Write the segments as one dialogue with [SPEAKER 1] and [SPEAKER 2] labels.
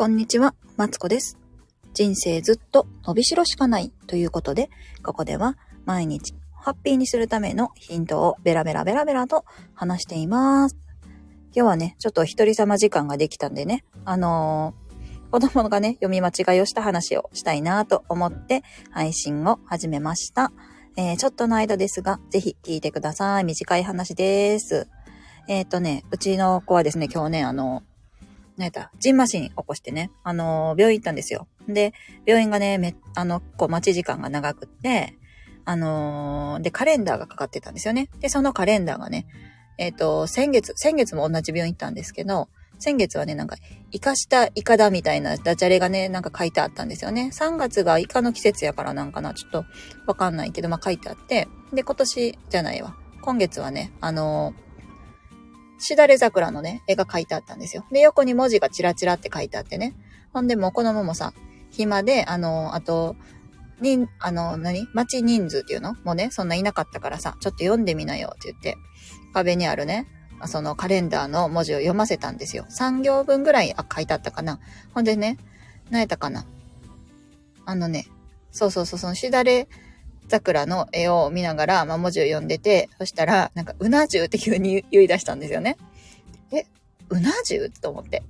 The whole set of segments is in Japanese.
[SPEAKER 1] こんにちは、マツコです。人生ずっと伸びしろしかないということで、ここでは毎日ハッピーにするためのヒントをベラベラベラベラと話しています。今日はね、ちょっと一人様時間ができたんでね、あのー子供がね、読み間違いをした話をしたいなと思って配信を始めました。えーちょっとの間ですが、ぜひ聞いてください。短い話です。えっ、とね、うちの子はですね、今日ね、あの、なんやった、ジンマシン起こしてね、あの、病院行ったんですよ。で、病院がね、め、あの、こう、待ち時間が長くって、あのーで、カレンダーがかかってたんですよね。で、そのカレンダーがね、えっ、と、先月、先月も同じ病院行ったんですけど、先月はね、なんか、イカしたイカだみたいなダジャレがね、なんか書いてあったんですよね。3月がイカの季節やからなんかな、ちょっとわかんないけど、まあ書いてあって、で、今年じゃないわ。今月はね、あのーしだれ桜のね、絵が描いてあったんですよ。で、横に文字がチラチラって書いてあってね。ほんで、もう子供もさ、暇で、あの、あと、に、あの、何？町人数っていうの？もうね、そんないなかったからさ、ちょっと読んでみなよって言って、壁にあるね、そのカレンダーの文字を読ませたんですよ。3行分ぐらいあ書いてあったかな。ほんでね、何やったかな？あのね、そうそうそう、そのしだれ桜の絵を見ながら、ま、文字を読んでて、そしたら、なんか、うな重って急に言い出したんですよね。え、うな重？と思って。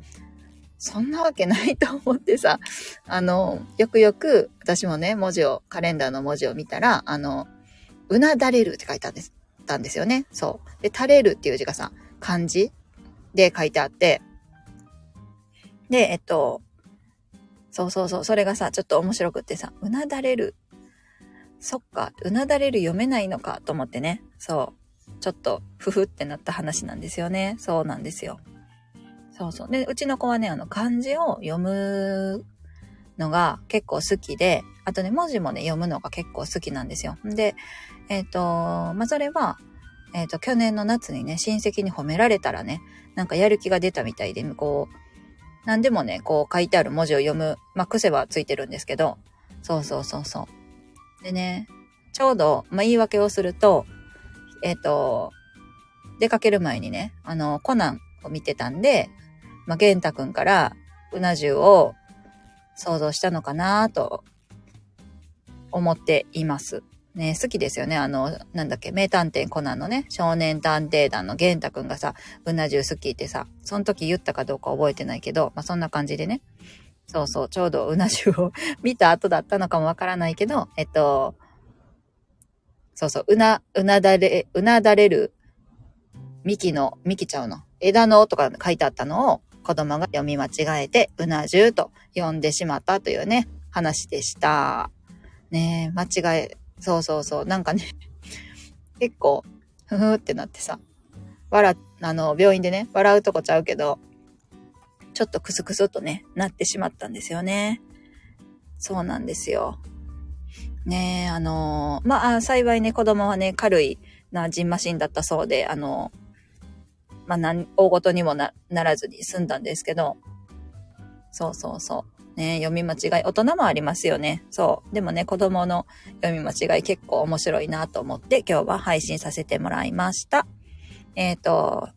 [SPEAKER 1] そんなわけないと思ってさ、あの、よくよく私もね、文字を、カレンダーの文字を見たら、あの、うなだれるって書いたんですたんですよね。そう。で、垂れるっていう字がさ、漢字で書いてあって、で、えっと、そうそうそう、それがさ、ちょっと面白くってさ、うなだれる。そっか、うなだれる読めないのかと思ってね。そう。ちょっと、ふふってなった話なんですよね。そうなんですよ。そうそう。で、うちの子はね、あの、漢字を読むのが結構好きで、あとね、文字もね、読むのが結構好きなんですよ。で、えっ、と、まあ、それは、えっ、と、去年の夏にね、親戚に褒められたらね、なんかやる気が出たみたいで、こう、何でもね、こう書いてある文字を読む、まあ、癖はついてるんですけど、そうそうそうそう。でね、ちょうど、まあ、言い訳をすると、えっ、と、出かける前にね、あの、コナンを見てたんで、まあ、玄太くんから、うな重を想像したのかなと思っています。ね、好きですよね。あの、なんだっけ、名探偵コナンのね、少年探偵団の玄太くんがさ、うな重好きってさ、その時言ったかどうか覚えてないけど、まあ、そんな感じでね。そうそう、ちょうどうな重を 見た後だったのかもわからないけど、えっと、そうそう、うな、うなだれ、うなだれる、幹の、幹ちゃうの、枝のとか書いてあったのを子供が読み間違えて、うな重と読んでしまったというね、話でした。ねえ、間違え、そうそうそう、なんかね、結構、ふふってなってさ、笑、あの、病院でね、笑うとこちゃうけど、ちょっとクスクスとね、なってしまったんですよね。そうなんですよ。ねえ、あのまあ、幸いね、子供はね、軽いなジンマシンだったそうで、あのまあ、大ごとにもなならずに済んだんですけど、そうそうそう。ね読み間違い、大人もありますよね。そう。でもね、子供の読み間違い結構面白いなと思って、今日は配信させてもらいました。えっ、と、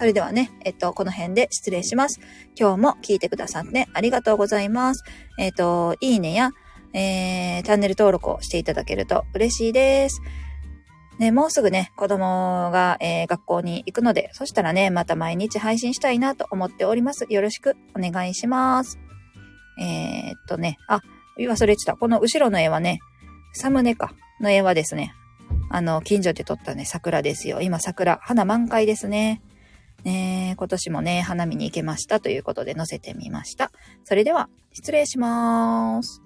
[SPEAKER 1] それではね、えっと、この辺で失礼します。今日も聞いてくださってありがとうございます。えっと、いいねや、えー、チャンネル登録をしていただけると嬉しいです。ね、もうすぐね、子供が、えー学校に行くので、そしたらね、また毎日配信したいなと思っております。よろしくお願いします。えーっとね、あ、忘れてた。この後ろの絵はね、サムネか、の絵はですね、あの、近所で撮ったね、桜ですよ。今桜、花満開ですね。ね今年もね、花見に行けましたということで載せてみました。それでは、失礼します。